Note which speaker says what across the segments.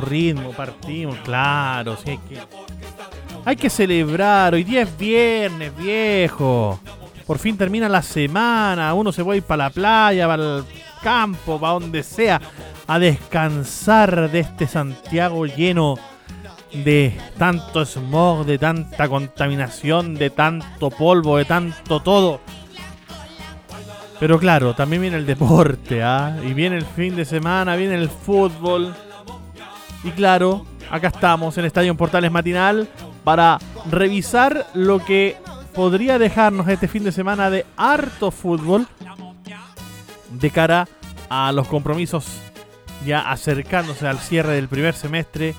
Speaker 1: Ritmo partimos, claro. Sí hay, que, celebrar. Hoy día es viernes, viejo. Por fin termina la semana. Uno se a ir para la playa, para el campo, para donde sea, a descansar de este Santiago lleno de tanto smog, de tanta contaminación, de tanto polvo, de tanto todo. Pero claro, también viene el deporte, ¿ah? Y viene el fin de semana, viene el fútbol. Y claro, acá estamos en Estadio Portales Matinal para revisar lo que podría dejarnos este fin de semana de harto fútbol de cara a los compromisos ya acercándose al cierre del primer semestre.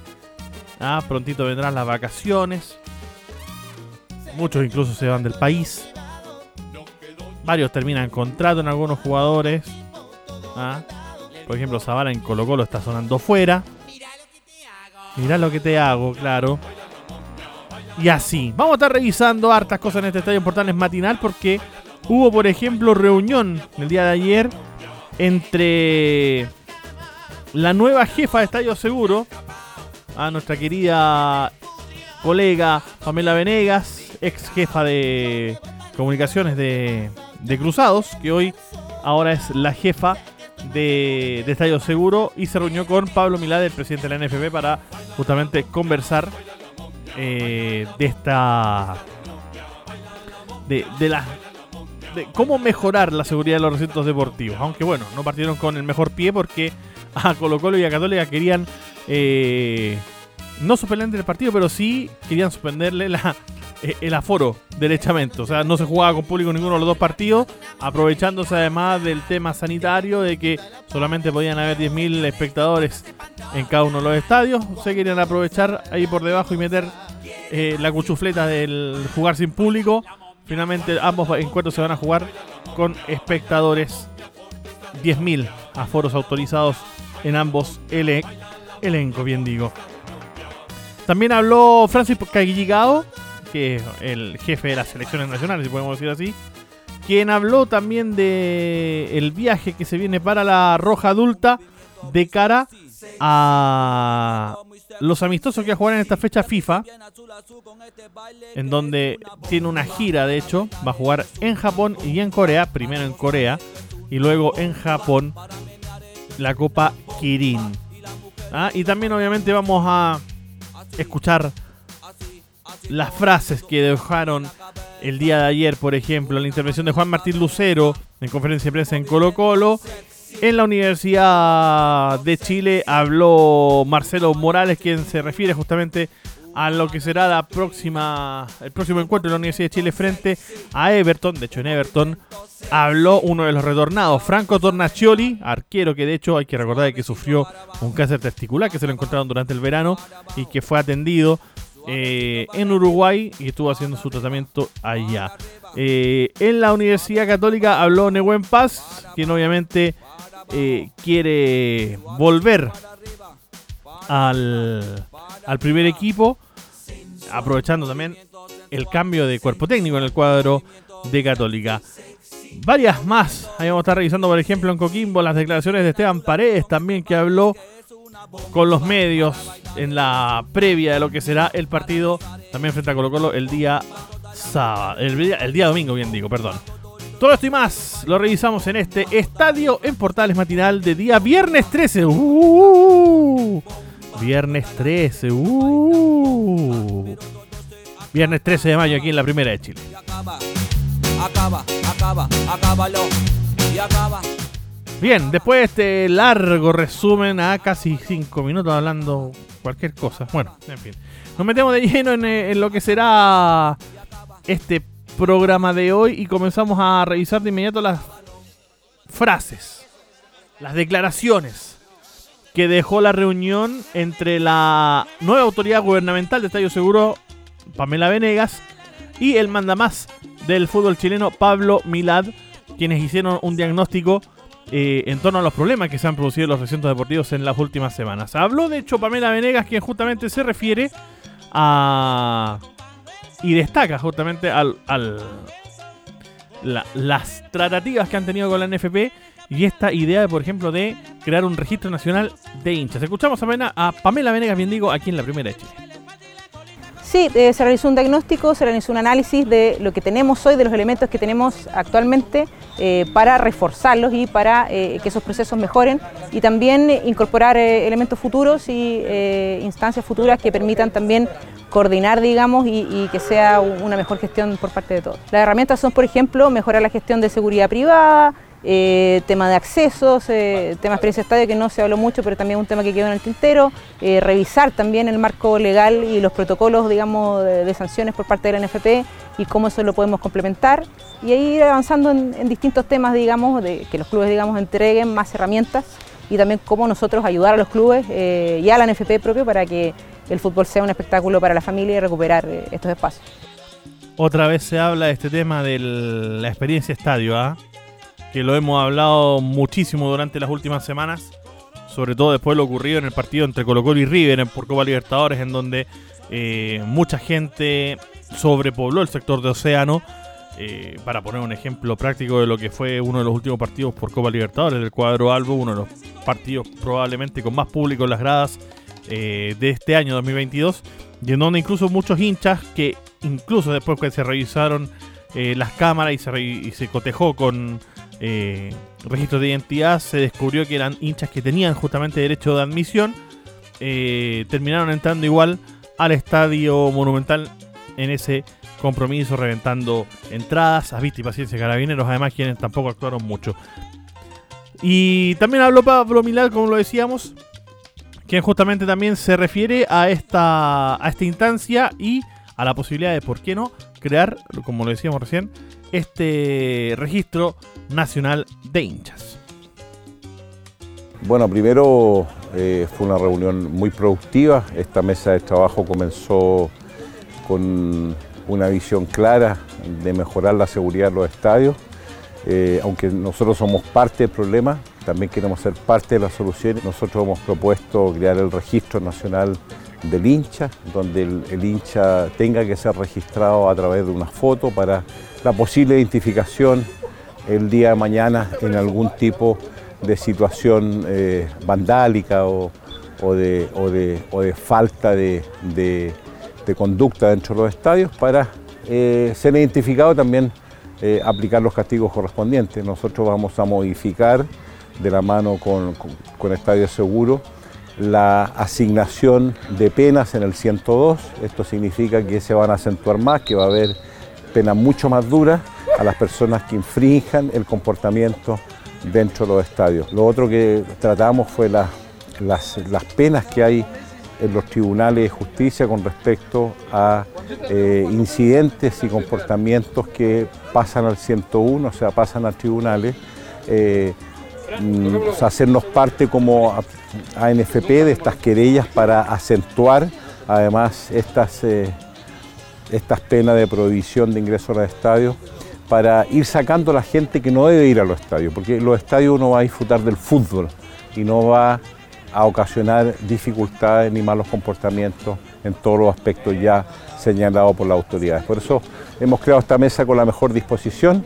Speaker 1: Ah, prontito vendrán las vacaciones. Muchos incluso se van del país. Varios terminan contrato en algunos jugadores. Ah, Por ejemplo, Zavala en Colo Colo está sonando fuera. Mirá lo que te hago, claro. Y así. Vamos a estar revisando hartas cosas en este estadio Portales matinal porque hubo, por ejemplo, reunión el día de ayer entre la nueva jefa de Estadio Seguro, a nuestra querida colega Pamela Venegas, ex jefa de comunicaciones de, de Cruzados, que hoy ahora es la jefa de, de Estadio Seguro y se reunió con Pablo Milad, el presidente de la NFP, para justamente conversar eh, de esta. de, de la. de cómo mejorar la seguridad de los recintos deportivos. Aunque bueno, no partieron con el mejor pie porque a Colo Colo y a Católica querían. eh, no suspenderle el partido, pero sí querían suspenderle la, el aforo, derechamente. O sea, no se jugaba con público ninguno de los dos partidos, aprovechándose además del tema sanitario, de que solamente podían haber 10.000 espectadores en cada uno de los estadios. Se querían aprovechar ahí por debajo y meter eh, la cuchufleta del jugar sin público. Finalmente ambos encuentros se van a jugar con espectadores. 10.000 aforos autorizados en ambos ele elenco, bien digo. También habló Francis Calligao, es el jefe de las selecciones nacionales, si podemos decir así, quien habló también de el viaje que se viene para la Roja Adulta de cara a los amistosos que va a jugar en esta fecha FIFA, en donde tiene una gira, de hecho, va a jugar en Japón y en Corea, primero en Corea y luego en Japón la Copa Kirin. Ah, Y también obviamente vamos a escuchar las frases que dejaron el día de ayer, por ejemplo, la intervención de Juan Martín Lucero en conferencia de prensa en Colo Colo. En la Universidad de Chile habló Marcelo Morales, quien se refiere justamente a lo que será la próxima, el próximo encuentro de la Universidad de Chile frente a Everton. De hecho, en Everton habló uno de los retornados, Franco Tornaccioli, arquero que de hecho hay que recordar que sufrió un cáncer testicular que se lo encontraron durante el verano y que fue atendido eh, en Uruguay y estuvo haciendo su tratamiento allá. Eh, en la Universidad Católica habló Nehuen Paz, quien obviamente eh, quiere volver al, al primer equipo, aprovechando también el cambio de cuerpo técnico en el cuadro de Católica. Varias más. Ahí vamos a estar revisando, por ejemplo, en Coquimbo las declaraciones de Esteban Paredes también que habló con los medios en la previa de lo que será el partido también frente a Colo Colo el día sábado, el día, el día domingo, bien digo, perdón. Todo esto y más lo revisamos en este estadio en Portales Matinal de día viernes 13. Uh, viernes 13. Uh, viernes 13 de mayo aquí en la Primera de Chile.
Speaker 2: acaba, acaba, acábalo y acaba.
Speaker 1: Bien, después de este largo resumen a casi 5 minutos hablando cualquier cosa. Bueno, en fin. Nos metemos de lleno en, eh, en lo que será este programa de hoy y comenzamos a revisar de inmediato las frases, las declaraciones que dejó la reunión entre la nueva autoridad gubernamental de Estadio Seguro, Pamela Venegas, y el mandamás del fútbol chileno, Pablo Milad, quienes hicieron un diagnóstico eh, en torno a los problemas que se han producido en los recintos deportivos en las últimas semanas. Habló de hecho Pamela Venegas, quien justamente se refiere a... y destaca justamente al, al la- las tratativas que han tenido con la NFP y esta idea, de, por ejemplo, de crear un registro nacional de hinchas. Escuchamos apenas a Pamela Venegas, bien digo, aquí en la Primera de Chile.
Speaker 3: Sí, eh, se realizó un diagnóstico, se realizó un análisis de lo que tenemos hoy, de los elementos que tenemos actualmente eh, para reforzarlos y para eh, que esos procesos mejoren y también incorporar elementos futuros y instancias futuras que permitan también coordinar, digamos, y, que sea una mejor gestión por parte de todos. Las herramientas son, por ejemplo, mejorar la gestión de seguridad privada, eh, tema de accesos, eh, tema de experiencia de estadio que no se habló mucho, pero también un tema que quedó en el tintero, eh, revisar también el marco legal y los protocolos, digamos, de, de sanciones por parte de la NFP y cómo eso lo podemos complementar y ahí ir avanzando en, en distintos temas, digamos, de que los clubes, digamos, entreguen más herramientas y también cómo nosotros ayudar a los clubes eh, y a la NFP propio para que el fútbol sea un espectáculo para la familia y recuperar eh, estos espacios.
Speaker 1: Otra vez se habla de este tema de la experiencia estadio, ¿ah? Que lo hemos hablado muchísimo durante las últimas semanas, sobre todo después de lo ocurrido en el partido entre Colo Colo y River por Copa Libertadores, en donde eh, mucha gente sobrepobló el sector de Océano. eh, para poner un ejemplo práctico de lo que fue uno de los últimos partidos por Copa Libertadores del cuadro Albo, uno de los partidos probablemente con más público en las gradas eh, de este año 2022, y en donde incluso muchos hinchas que incluso después que se revisaron las cámaras y se, revi- y se cotejó con eh, registros de identidad, se descubrió que eran hinchas que tenían justamente derecho de admisión, eh, terminaron entrando igual al estadio monumental en ese compromiso, reventando entradas a vista y paciencia carabineros, además quienes tampoco actuaron mucho. Y también habló Pablo Milad, como lo decíamos, quien justamente también se refiere a esta, a esta instancia y a la posibilidad de, ¿por qué no?, crear, como lo decíamos recién, este registro nacional de hinchas.
Speaker 2: Bueno, primero eh, fue una reunión muy productiva. Esta mesa de trabajo comenzó con una visión clara de mejorar la seguridad de los estadios. Eh, aunque nosotros somos parte del problema, también queremos ser parte de la solución. Nosotros hemos propuesto crear el registro nacional del hincha, donde el, el hincha tenga que ser registrado a través de una foto para la posible identificación el día de mañana en algún tipo de situación eh, vandálica o, de, falta de, conducta dentro de los estadios para eh, ser identificado también eh, aplicar los castigos correspondientes. Nosotros vamos a modificar de la mano con, con Estadio Seguro la asignación de penas en el 102. Esto significa que se van a acentuar más, que va a haber penas mucho más duras a las personas que infrinjan el comportamiento dentro de los estadios. Lo otro que tratamos fue la- las, las penas que hay en los tribunales de justicia con respecto a eh, incidentes y comportamientos que pasan al 101, o sea, pasan a tribunales. eh, mm, hacernos parte como ANFP de estas querellas para acentuar además estas, eh, estas penas de prohibición de ingreso a los estadios para ir sacando a la gente que no debe ir a los estadios, porque los estadios uno va a disfrutar del fútbol y no va a ocasionar dificultades ni malos comportamientos en todos los aspectos ya señalados por las autoridades. Por eso hemos creado esta mesa con la mejor disposición,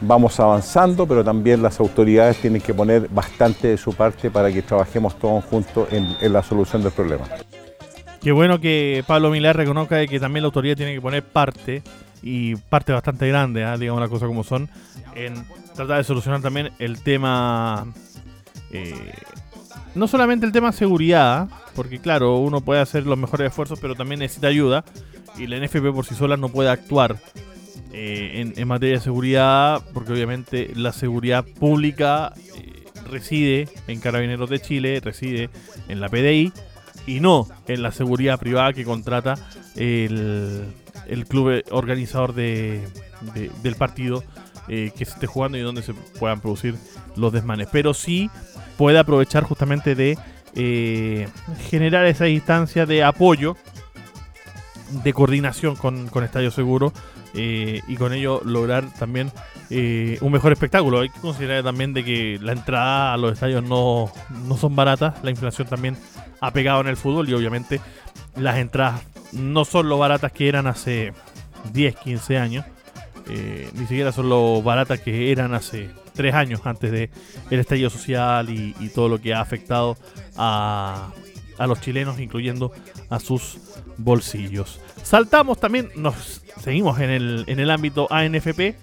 Speaker 2: vamos avanzando, pero también las autoridades tienen que poner bastante de su parte para que trabajemos todos juntos en, en la solución del problema.
Speaker 1: Qué bueno que Pablo Milar reconozca que también la autoridad tiene que poner parte, y parte bastante grande, ¿ah? digamos las cosas como son, en tratar de solucionar también el tema, eh, no solamente el tema seguridad, porque claro, uno puede hacer los mejores esfuerzos, pero también necesita ayuda, y la NFP por sí sola no puede actuar eh, en, en materia de seguridad, porque obviamente la seguridad pública eh, reside en Carabineros de Chile, reside en la PDI y no en la seguridad privada que contrata el, club organizador de, de- del partido eh, que se esté jugando y donde se puedan producir los desmanes. Pero sí puede aprovechar justamente de eh, generar esa distancia de apoyo, de coordinación con Estadio Seguro eh, y con ello lograr también eh, un mejor espectáculo. Hay que considerar también de que la entrada a los estadios no, no son baratas, la inflación también ha pegado en el fútbol y obviamente las entradas no son lo baratas que eran hace 10, 15 años. Eh, ni siquiera son lo baratas que eran hace 3 años antes de el estallido social y, y todo lo que ha afectado a, a los chilenos, incluyendo a sus bolsillos. Saltamos también, nos seguimos en el, en el ámbito ANFP,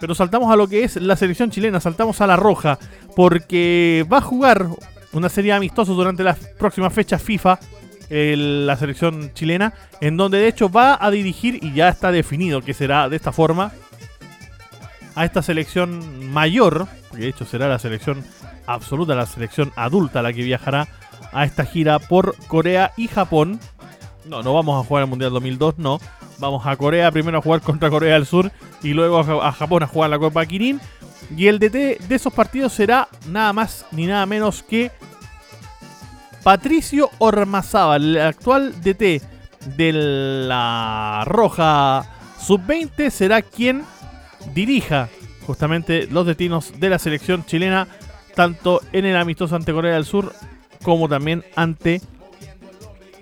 Speaker 1: pero saltamos a lo que es la selección chilena, saltamos a la roja, porque va a jugar una serie de amistosos durante las próximas fechas FIFA, la selección chilena, en donde de hecho va a dirigir, y ya está definido que será de esta forma, a esta selección mayor, que de hecho será la selección absoluta, la selección adulta la que viajará a esta gira por Corea y Japón. No, no vamos a jugar el Mundial 2002, no. Vamos a Corea primero a jugar contra Corea del Sur y luego a Japón a jugar la Copa Kirin. Y el DT de esos partidos será nada más ni nada menos que Patricio Ormazábal, el actual DT de la Roja Sub-20, será quien dirija justamente los destinos de la selección chilena, tanto en el amistoso ante Corea del Sur como también ante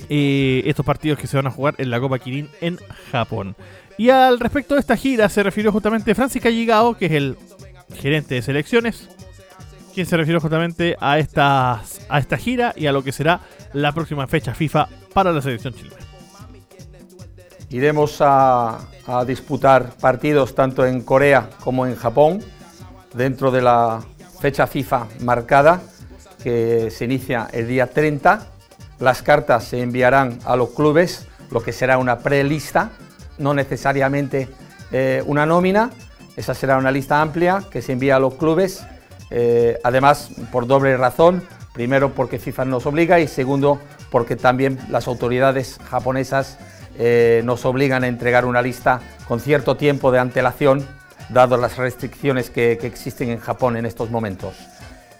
Speaker 1: eh, estos partidos que se van a jugar en la Copa Kirin en Japón. Y al respecto de esta gira se refirió justamente Francis Calligao, que es el gerente de selecciones, quien se refirió justamente a, estas, a esta gira y a lo que será la próxima fecha FIFA para la selección chilena.
Speaker 4: Iremos a, a disputar partidos tanto en Corea como en Japón dentro de la fecha FIFA marcada que se inicia el día 30. Las cartas se enviarán a los clubes, lo que será una prelista, no necesariamente eh, una nómina. Esa será una lista amplia que se envía a los clubes. eh, además, por doble razón. Primero, porque FIFA nos obliga y segundo, porque también las autoridades japonesas eh, nos obligan a entregar una lista con cierto tiempo de antelación, dado las restricciones que, que existen en Japón en estos momentos.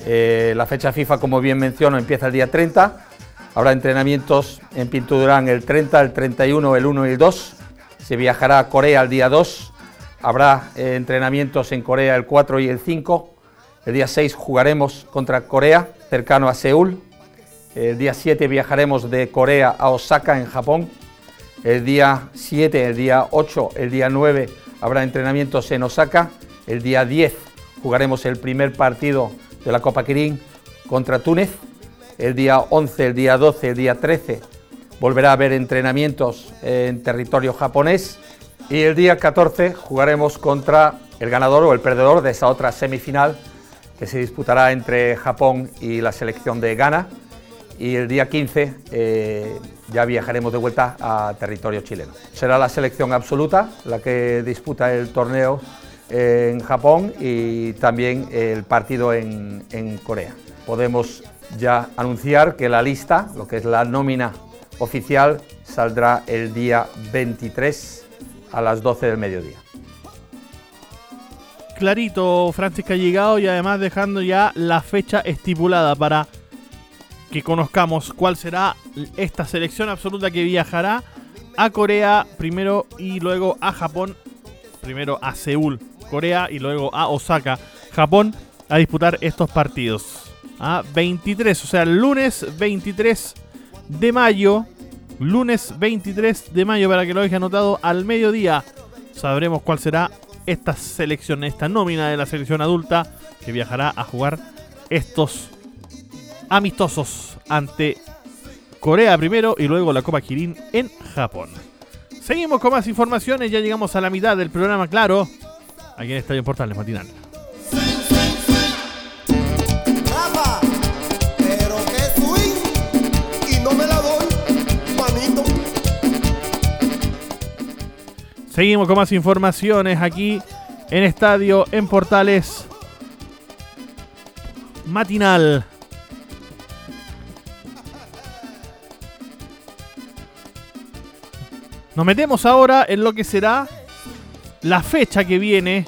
Speaker 4: La fecha FIFA, como bien menciono, empieza el día 30. Habrá entrenamientos en Pinturán el 30, el 31, el 1 y el 2. Se viajará a Corea el día 2. Habrá eh, entrenamientos en Corea el 4 y el 5. El día 6 jugaremos contra Corea, cercano a Seúl. El día 7 viajaremos de Corea a Osaka, en Japón. El día 7, el día 8, el día 9 habrá entrenamientos en Osaka. El día 10 jugaremos el primer partido de la Copa Kirin contra Túnez. El día 11, el día 12, el día 13 volverá a haber entrenamientos en territorio japonés. Y el día 14 jugaremos contra el ganador o el perdedor de esa otra semifinal que se disputará entre Japón y la selección de Ghana. Y el día 15 eh, ya viajaremos de vuelta a territorio chileno. Será la selección absoluta la que disputa el torneo en Japón y también el partido en, en Corea. Podemos ya anunciar que la lista, lo que es la nómina oficial, saldrá el día 23 a las 12 del mediodía.
Speaker 1: clarito Francisca llegado y además dejando ya la fecha estipulada para que conozcamos cuál será esta selección absoluta que viajará a Corea primero y luego a Japón, primero a Seúl, Corea y luego a Osaka, Japón, a disputar estos partidos. A 23, o sea, lunes 23 de mayo, lunes 23 de mayo para que lo deje anotado al mediodía, sabremos cuál será esta selección, esta nómina de la selección adulta que viajará a jugar estos amistosos ante Corea primero y luego la Copa Kirin en Japón. Seguimos con más informaciones, ya llegamos a la mitad del programa, claro, aquí en Estadio Portales Matinal. Seguimos con más informaciones aquí en Estadio en Portales. matinal. Nos metemos ahora en lo que será la fecha que viene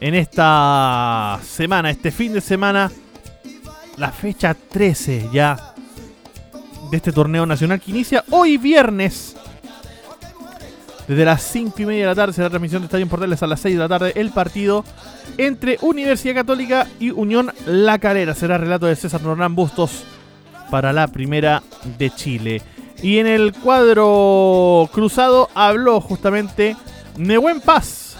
Speaker 1: en esta semana, este fin de semana, la fecha 13 ya de este torneo nacional que inicia hoy viernes. Desde las 5 y media de la tarde será la transmisión de Estadio Portales a las 6 de la tarde. El partido entre Universidad Católica y Unión La Calera. Será relato de César Norán Bustos para la primera de Chile. Y en el cuadro cruzado habló justamente Nehuen Paz.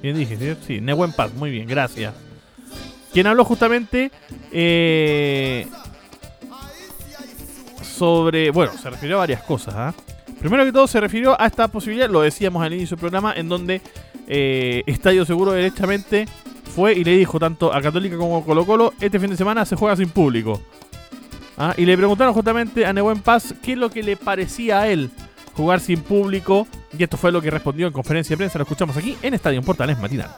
Speaker 1: Bien dije, ¿sí? Sí, Nehuen Paz, muy bien, gracias. Quien habló justamente eh, sobre. Bueno, se refirió a varias cosas. ¿ah? Primero que todo, se refirió a esta posibilidad, lo decíamos al inicio del programa, en donde eh, Estadio Seguro derechamente fue y le dijo tanto a Católica como a Colo Colo: Este fin de semana se juega sin público. Ah, Y le preguntaron justamente a Nehuen Paz qué es lo que le parecía a él jugar sin público. Y esto fue lo que respondió en conferencia de prensa. Lo escuchamos aquí en Estadio Portales Matinal.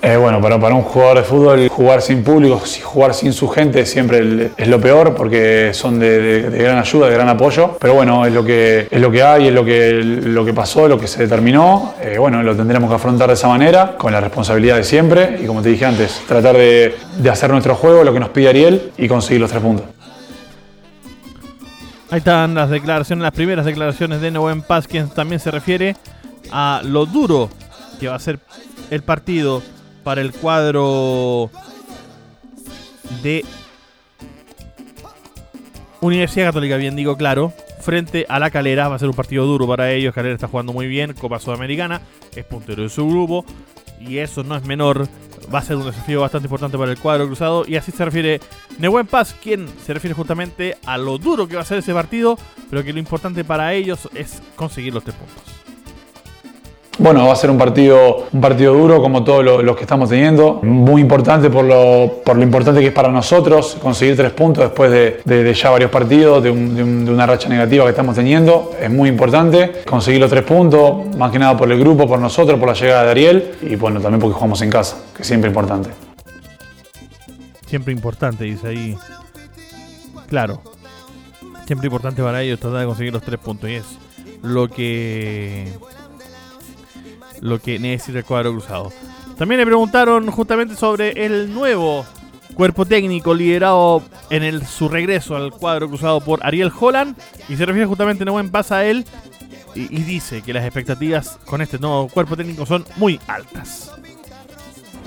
Speaker 5: Eh, bueno, para, para un jugador de fútbol, jugar sin público, jugar sin su gente siempre es lo peor porque son de, gran ayuda, de gran apoyo. Pero bueno, es lo que, es lo que hay, es lo que, lo que pasó, lo que se determinó. Eh, bueno, lo tendremos que afrontar de esa manera, con la responsabilidad de siempre. Y como te dije antes, tratar de, de hacer nuestro juego, lo que nos pide Ariel, y conseguir los tres puntos.
Speaker 1: Ahí están las declaraciones, las primeras declaraciones de Nehuen Paz, quien también se refiere a lo duro que va a ser el partido para el cuadro de Universidad Católica, bien digo, claro, frente a la Calera. Va a ser un partido duro para ellos. Calera está jugando muy bien, Copa Sudamericana, es puntero de su grupo y eso no es menor. Va a ser un desafío bastante importante para el cuadro cruzado. Y así se refiere Nehuen Paz, quien se refiere justamente a lo duro que va a ser ese partido, pero que lo importante para ellos es conseguir los tres puntos.
Speaker 5: Bueno, va a ser un partido, un partido duro como todos lo- los que estamos teniendo. Muy importante por lo, por lo importante que es para nosotros conseguir tres puntos después de, de- ya varios partidos, de, de una racha negativa que estamos teniendo. Es muy importante conseguir los tres puntos, más que nada por el grupo, por nosotros, por la llegada de Ariel y bueno, también porque jugamos en casa, que es siempre importante.
Speaker 1: Siempre importante, dice ahí. Claro. Siempre importante para ellos tratar de conseguir los tres puntos. Y es lo que. Lo que necesita el cuadro cruzado. También le preguntaron justamente sobre el nuevo cuerpo técnico liderado en el, su regreso al cuadro cruzado por Ariel Holland. Y se refiere justamente no buen pasa a él. Y, y dice que las expectativas con este nuevo cuerpo técnico son muy altas.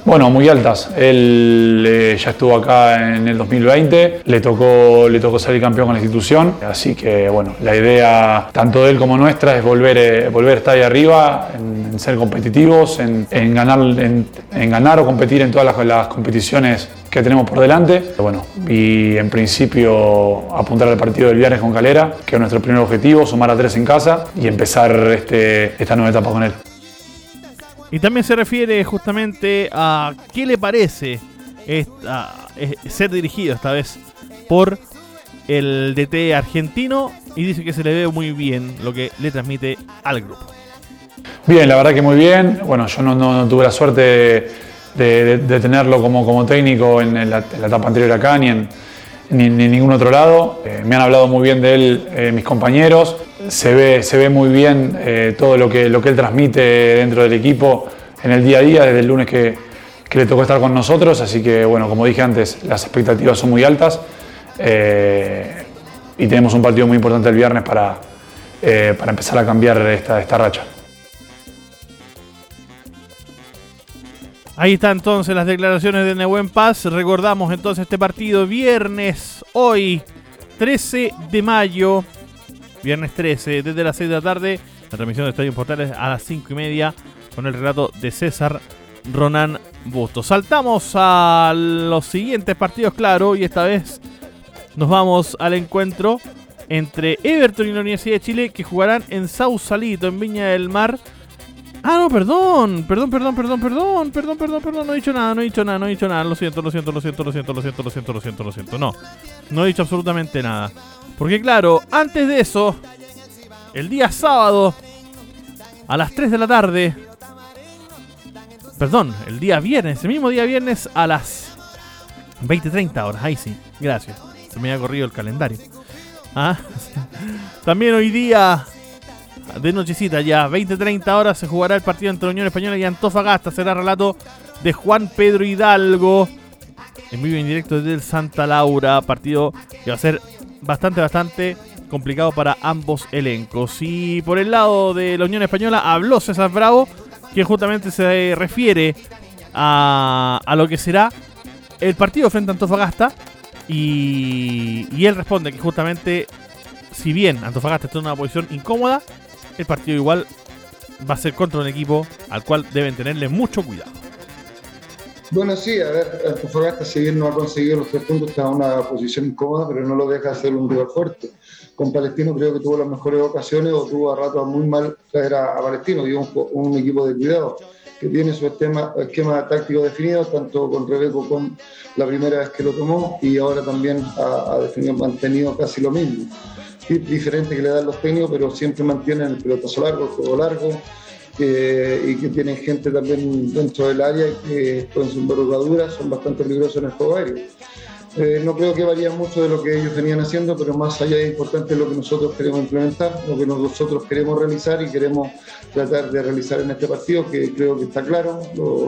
Speaker 5: Bueno, muy altas. Él eh, ya estuvo acá en el 2020, le tocó, le tocó salir campeón con la institución, así que bueno, la idea tanto de él como nuestra es volver, eh, volver a estar ahí arriba, en, ser competitivos, en, ganar, en, en ganar o competir en todas las, las competiciones que tenemos por delante. Bueno, y en principio apuntar al partido del viernes con Calera, que es nuestro primer objetivo, sumar a tres en casa y empezar este, esta nueva etapa con él.
Speaker 1: Y también se refiere justamente a qué le parece esta- ser dirigido esta vez por el DT argentino y dice que se le ve muy bien lo que le transmite al grupo.
Speaker 5: Bien, la verdad que muy bien. Bueno, yo no, tuve la suerte de, tenerlo como, técnico en, la, etapa anterior acá, ni en, ni, ningún otro lado. Eh, me han hablado muy bien de él eh, mis compañeros. Se ve, se ve muy bien eh, todo lo que, lo que él transmite dentro del equipo en el día a día, desde el lunes que, que le tocó estar con nosotros. Así que, bueno, como dije antes, las expectativas son muy altas. Eh, y tenemos un partido muy importante el viernes para, eh, para empezar a cambiar esta, esta racha.
Speaker 1: Ahí está entonces las declaraciones de Nehuen Paz. Recordamos entonces este partido viernes, hoy, 13 de mayo. Viernes 13, desde las 6 de la tarde. La transmisión de Estadio Portales a las 5 y media con el relato de César Ronan Bustos. Saltamos a los siguientes partidos, claro, y esta vez nos vamos al encuentro entre Everton y la Universidad de Chile que jugarán en Sausalito, en Viña del Mar. Ah, no, perdón, perdón, perdón, perdón, perdón, perdón, perdón, perdón, no he dicho nada, no he dicho nada, no he dicho nada, lo siento, lo siento, lo siento, lo siento, lo siento, lo siento, lo siento, lo siento, no, no he dicho absolutamente nada. Porque claro, antes de eso, el día sábado, a las 3 de la tarde, Perdón, el día viernes, el mismo día viernes a las 20.30 horas. Ahí sí, gracias. Se me ha corrido el calendario. Ah, También hoy día, de nochecita ya, 20.30 horas, se jugará el partido entre Unión Española y Antofagasta. Será relato de Juan Pedro Hidalgo. En vivo en directo desde el Santa Laura. Partido que va a ser bastante, bastante complicado para ambos elencos. Y por el lado de la Unión Española habló César Bravo, quien justamente se refiere a, a lo que será el partido frente a Antofagasta. Y, y él responde que justamente, si bien Antofagasta está en una posición incómoda, el partido igual va a ser contra un equipo al cual deben tenerle mucho cuidado.
Speaker 6: Bueno, sí, a ver, Antofagasta si bien no ha conseguido los tres puntos, está en una posición incómoda, pero no lo deja ser un rival fuerte. Con Palestino creo que tuvo las mejores ocasiones o tuvo a rato muy mal traer a, Palestino, y un, un equipo de cuidado que tiene su esquema, esquema táctico definido, tanto con Rebeco con la primera vez que lo tomó y ahora también ha, mantenido casi lo mismo. Diferente que le dan los técnicos, pero siempre mantienen el pelotazo largo, el juego largo, eh, y que tienen gente también dentro del área que con su envergadura son bastante peligrosos en el juego aéreo. Eh, no creo que varía mucho de lo que ellos venían haciendo, pero más allá es importante lo que nosotros queremos implementar, lo que nosotros queremos realizar y queremos tratar de realizar en este partido, que creo que está claro,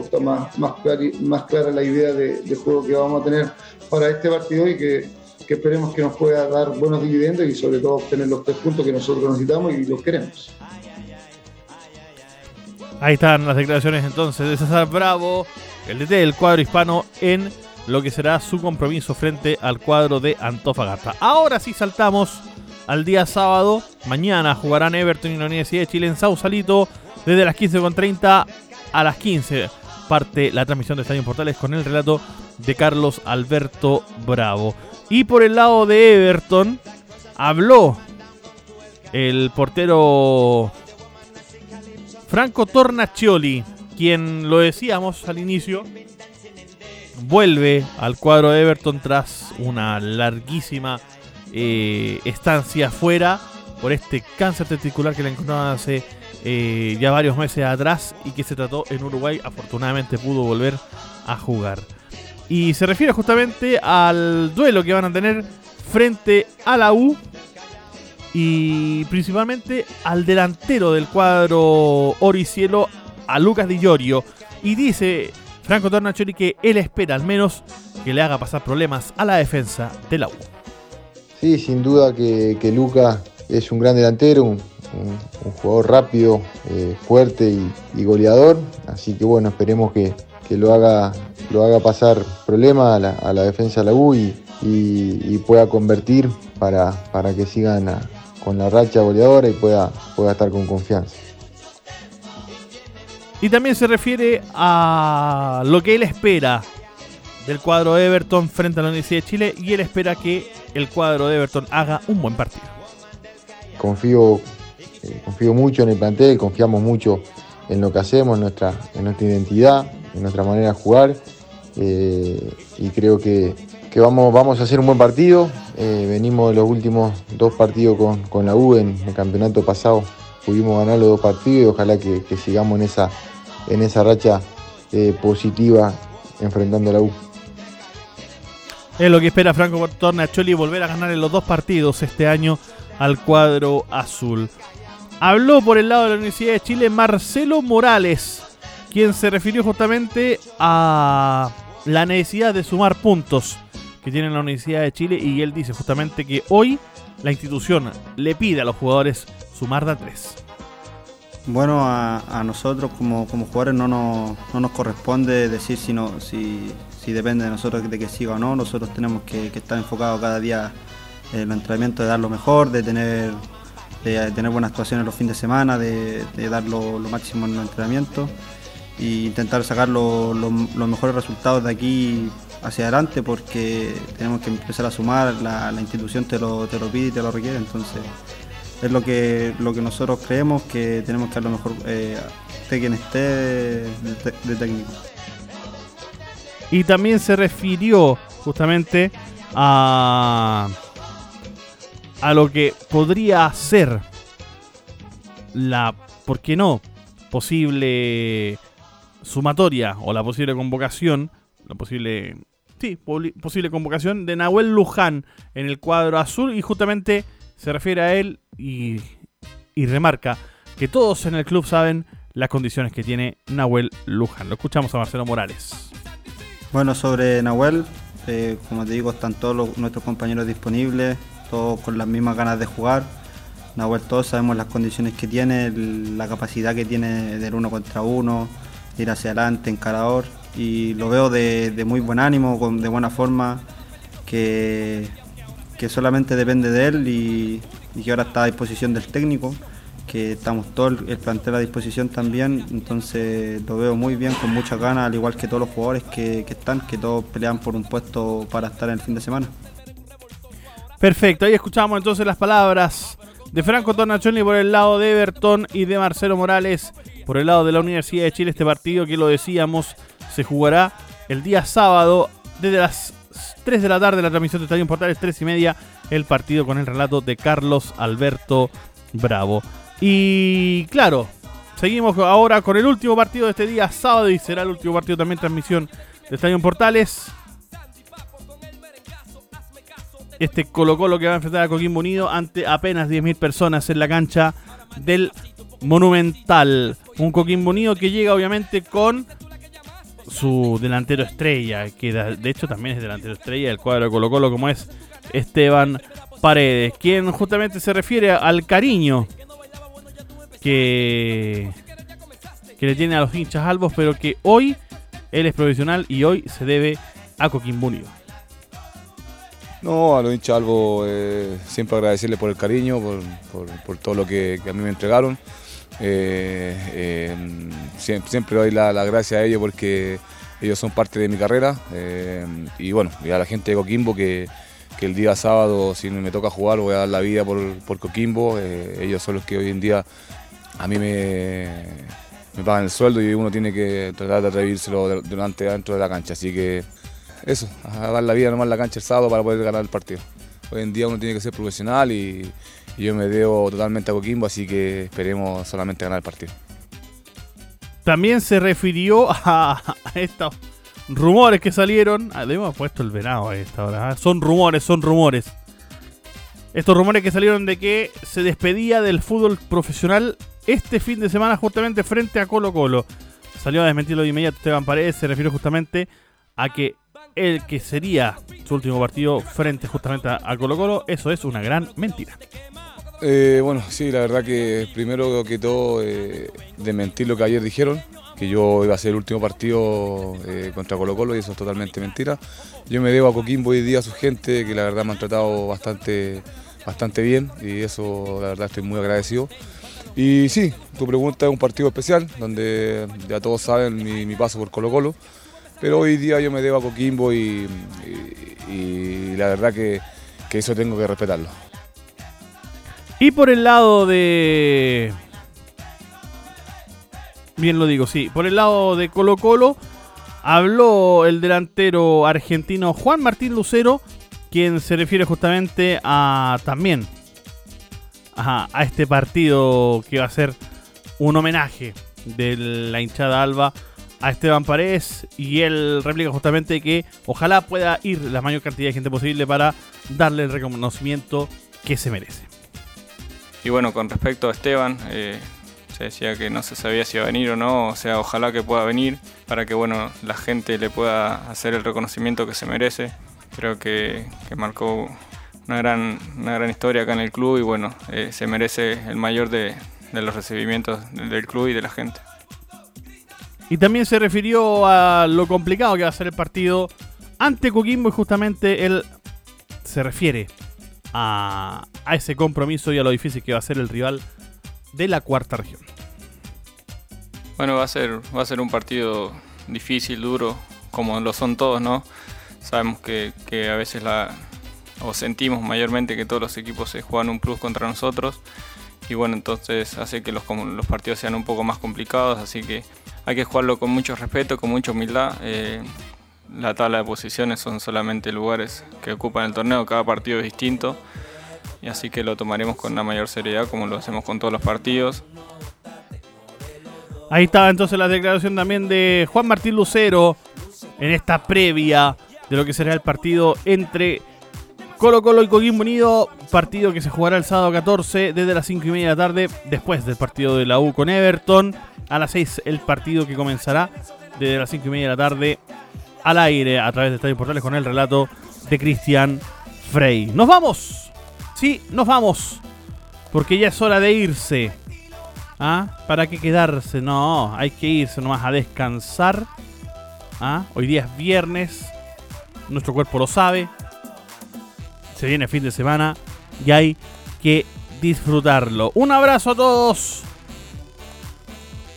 Speaker 6: está más, más, clara la idea de, de juego que vamos a tener para este partido y que esperemos que nos pueda dar buenos dividendos y sobre todo obtener los tres puntos que nosotros necesitamos y los queremos.
Speaker 1: Ahí están las declaraciones entonces de César Bravo, el DT del cuadro hispano en lo que será su compromiso frente al cuadro de Antofagasta. Ahora sí saltamos al día sábado. Mañana jugarán Everton y la Universidad de Chile en Sausalito desde las 15.30 a las 15. Parte la transmisión de Estadio Portales con el relato de Carlos Alberto Bravo. Y por el lado de Everton habló el portero Franco Tornaccioli, quien lo decíamos al inicio, vuelve al cuadro de Everton tras una larguísima eh, estancia fuera por este cáncer testicular que le encontraron hace eh, ya varios meses atrás y que se trató en Uruguay. Afortunadamente pudo volver a jugar. Y se refiere justamente al duelo que van a tener frente a la U y principalmente al delantero del cuadro Oricielo, a Lucas Di Llorio. Y dice Franco Tornacholi que él espera al menos que le haga pasar problemas a la defensa de la U.
Speaker 7: Sí, sin duda que, que Luca es un gran delantero, un, jugador rápido, eh, fuerte y, y goleador. Así que bueno, esperemos que, que lo, haga, lo haga pasar problemas a la, a la defensa de la U y, y- y pueda convertir para, para que sigan a- con la racha goleadora y pueda, pueda estar con confianza.
Speaker 1: Y también se refiere a lo que él espera del cuadro de Everton frente a la Universidad de Chile y él espera que el cuadro de Everton haga un buen partido.
Speaker 7: confío, eh, confío mucho en el plantel, confiamos mucho en lo que hacemos, en nuestra, en nuestra identidad, en nuestra manera de jugar. eh, y creo que, que vamos, vamos a hacer un buen partido. Eh, venimos de los últimos dos partidos con, con la U en el campeonato pasado. Pudimos ganar los dos partidos y ojalá que, sigamos en esa, en esa racha eh, positiva enfrentando a la U.
Speaker 1: Es lo que espera Franco Tornacholi volver a ganar en los dos partidos este año al cuadro azul. Habló por el lado de la Universidad de Chile Marcelo Morales, quien se refirió justamente a la necesidad de sumar puntos que tiene la Universidad de Chile y él dice justamente que hoy la institución le pide a los jugadores sumar de tres.
Speaker 8: Bueno, a, nosotros como, como jugadores no nos, no nos corresponde decir si, si, si depende de nosotros de que siga o no. Nosotros tenemos que, estar enfocados cada día en el entrenamiento, de dar lo mejor, de tener, de tener buenas actuaciones los fines de semana, de, de dar lo, máximo en los entrenamientos e intentar sacar lo- lo- los mejores resultados de aquí hacia adelante porque tenemos que empezar a sumar, la, la institución te lo, te lo pide y te lo requiere, entonces es lo que, lo que nosotros creemos que tenemos que dar lo mejor, eh, esté quien esté de, de técnico.
Speaker 1: Y también se refirió justamente a, a lo que podría ser la, ¿por qué no? Posible sumatoria o la posible convocación, la posible, sí, posible convocación de Nahuel Luján en el cuadro azul y justamente se refiere a él y, y remarca que todos en el club saben las condiciones que tiene Nahuel Luján. Lo escuchamos a Marcelo Morales.
Speaker 8: Bueno, sobre Nahuel, eh, como te digo, están todos nuestros compañeros disponibles, todos con las mismas ganas de jugar. Nahuel, todos sabemos las condiciones que tiene, la capacidad que tiene del uno contra uno, ir hacia adelante, encarador. Y lo veo de, muy buen ánimo, de buena forma, que, que solamente depende de él y, que ahora está a disposición del técnico que estamos todo el, plantel a disposición también, entonces lo veo muy bien, con muchas ganas, al igual que todos los jugadores que, están, que todos pelean por un puesto para estar en el fin de semana.
Speaker 1: Perfecto, ahí escuchamos entonces las palabras de Franco Tornachoni por el lado de Everton y de Marcelo Morales por el lado de la Universidad de Chile. Este partido que lo decíamos se jugará el día sábado desde las 3 de la tarde la transmisión de Estadio Portales, 3 y media el partido con el relato de Carlos Alberto Bravo. Y claro, seguimos ahora con el último partido de este día, sábado, y será el último partido también transmisión de Estadio Portales. Este Colo Colo que va a enfrentar a Coquimbo Unido ante apenas 10.000 personas en la cancha del Monumental. Un Coquimbo Unido que llega obviamente con su delantero estrella, que de hecho también es delantero estrella del cuadro de Colo Colo como es Esteban Paredes, quien justamente se refiere al cariño que, que le tiene a los hinchas albos, pero que hoy él es profesional y hoy se debe a Coquimbo
Speaker 9: No, a los hinchas albos eh, siempre agradecerle por el cariño, por, todo lo que, a mí me entregaron. Eh, eh, siempre, doy la, gracia a ellos porque ellos son parte de mi carrera. y bueno, y a la gente de Coquimbo que, el día sábado, si me toca jugar, voy a dar la vida por, por Coquimbo. ellos son los que hoy en día a mí me, pagan el sueldo y uno tiene que tratar de atrevírselo durante dentro de la cancha. Así que eso, a dar la vida nomás la cancha el sábado para poder ganar el partido. Hoy en día uno tiene que ser profesional y, yo me debo totalmente a Coquimbo, así que esperemos solamente ganar el partido.
Speaker 1: También se refirió a, estos rumores que salieron. Ah, le hemos puesto el venado a esta hora. ¿eh? Son rumores, son rumores. Estos rumores que salieron de que se despedía del fútbol profesional este fin de semana justamente frente a Colo Colo. Salió a desmentirlo de inmediato Esteban Paredes, se refiere justamente a que el que sería su último partido frente justamente a Colo Colo, eso es una gran mentira.
Speaker 9: Eh, bueno, sí, la verdad que primero que todo eh, desmentir lo que ayer dijeron, que yo iba a ser el último partido eh, contra Colo Colo y eso es totalmente mentira. Yo me debo a Coquimbo hoy día, a su gente, que la verdad me han tratado bastante, bastante bien y eso la verdad estoy muy agradecido. Y sí, tu pregunta es un partido especial, donde ya todos saben mi, paso por Colo Colo, pero hoy día yo me debo a Coquimbo y, la verdad que, eso tengo que respetarlo.
Speaker 1: Y por el lado de... Bien lo digo, sí. Por el lado de Colo Colo habló el delantero argentino Juan Martín Lucero, quien se refiere justamente a también a este partido que va a ser un homenaje de la hinchada alba a Esteban Paredes y él replica justamente que ojalá pueda ir la mayor cantidad de gente posible para darle el reconocimiento que se merece.
Speaker 10: Y bueno, con respecto a Esteban, eh, se decía que no se sabía si iba a venir o no, o sea, ojalá que pueda venir para que bueno, la gente le pueda hacer el reconocimiento que se merece. Creo que, que marcó una gran, una gran historia acá en el club y bueno, eh, se merece el mayor de, los recibimientos del club y de la gente.
Speaker 1: Y también se refirió a lo complicado que va a ser el partido ante Coquimbo y justamente él se refiere a, ese compromiso y a lo difícil que va a ser el rival de la cuarta región.
Speaker 10: Bueno, va a ser, va a ser un partido difícil, duro, como lo son todos, ¿no? Sabemos que, que a veces la, o sentimos mayormente que todos los equipos se juegan un plus contra nosotros y bueno, entonces hace que los, los partidos sean un poco más complicados, así que hay que jugarlo con mucho respeto, con mucha humildad. Eh, la tabla de posiciones son solamente lugares que ocupan el torneo, cada partido es distinto y así que lo tomaremos con la mayor seriedad como lo hacemos con todos los partidos.
Speaker 1: Ahí estaba entonces la declaración también de Juan Martín Lucero en esta previa de lo que será el partido entre Colo Colo y Coquimbo Unido, partido que se jugará el sábado 14 desde las 5 y media de la tarde, después del partido de la U con Everton. A las 6 el partido que comenzará desde las 5 y media de la tarde al aire a través de Estadio Portales con el relato de Cristian Frey. ¡Nos vamos! Sí, nos vamos. Porque ya es hora de irse. ¿Ah? ¿Para qué quedarse? No, hay que irse nomás a descansar. ¿Ah? Hoy día es viernes. Nuestro cuerpo lo sabe. Se viene fin de semana y hay que disfrutarlo. Un abrazo a todos.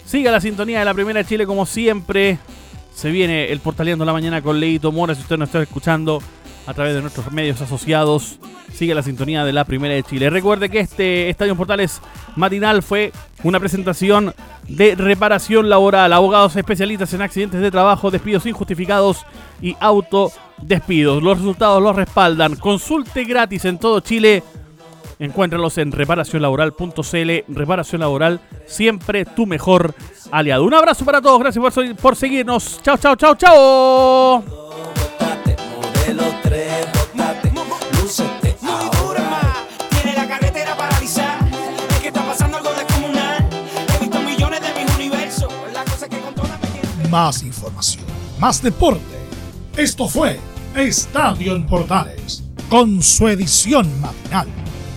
Speaker 1: Siga la sintonía de la Primera Chile como siempre. Se viene el Portaleando la Mañana con Leito Mora. Si usted nos está escuchando a través de nuestros medios asociados, sigue la sintonía de la Primera de Chile. Recuerde que este Estadio Portales matinal fue una presentación de reparación laboral. Abogados especialistas en accidentes de trabajo, despidos injustificados y autodespidos. Los resultados los respaldan. Consulte gratis en todo Chile. Encuéntralos en reparacionlaboral.cl. Reparación Laboral, siempre tu mejor aliado. Un abrazo para todos. Gracias por, por seguirnos. Chao, chao, chao, chao.
Speaker 11: Más información, más deporte. Esto fue Estadio en Portales, con su edición matinal.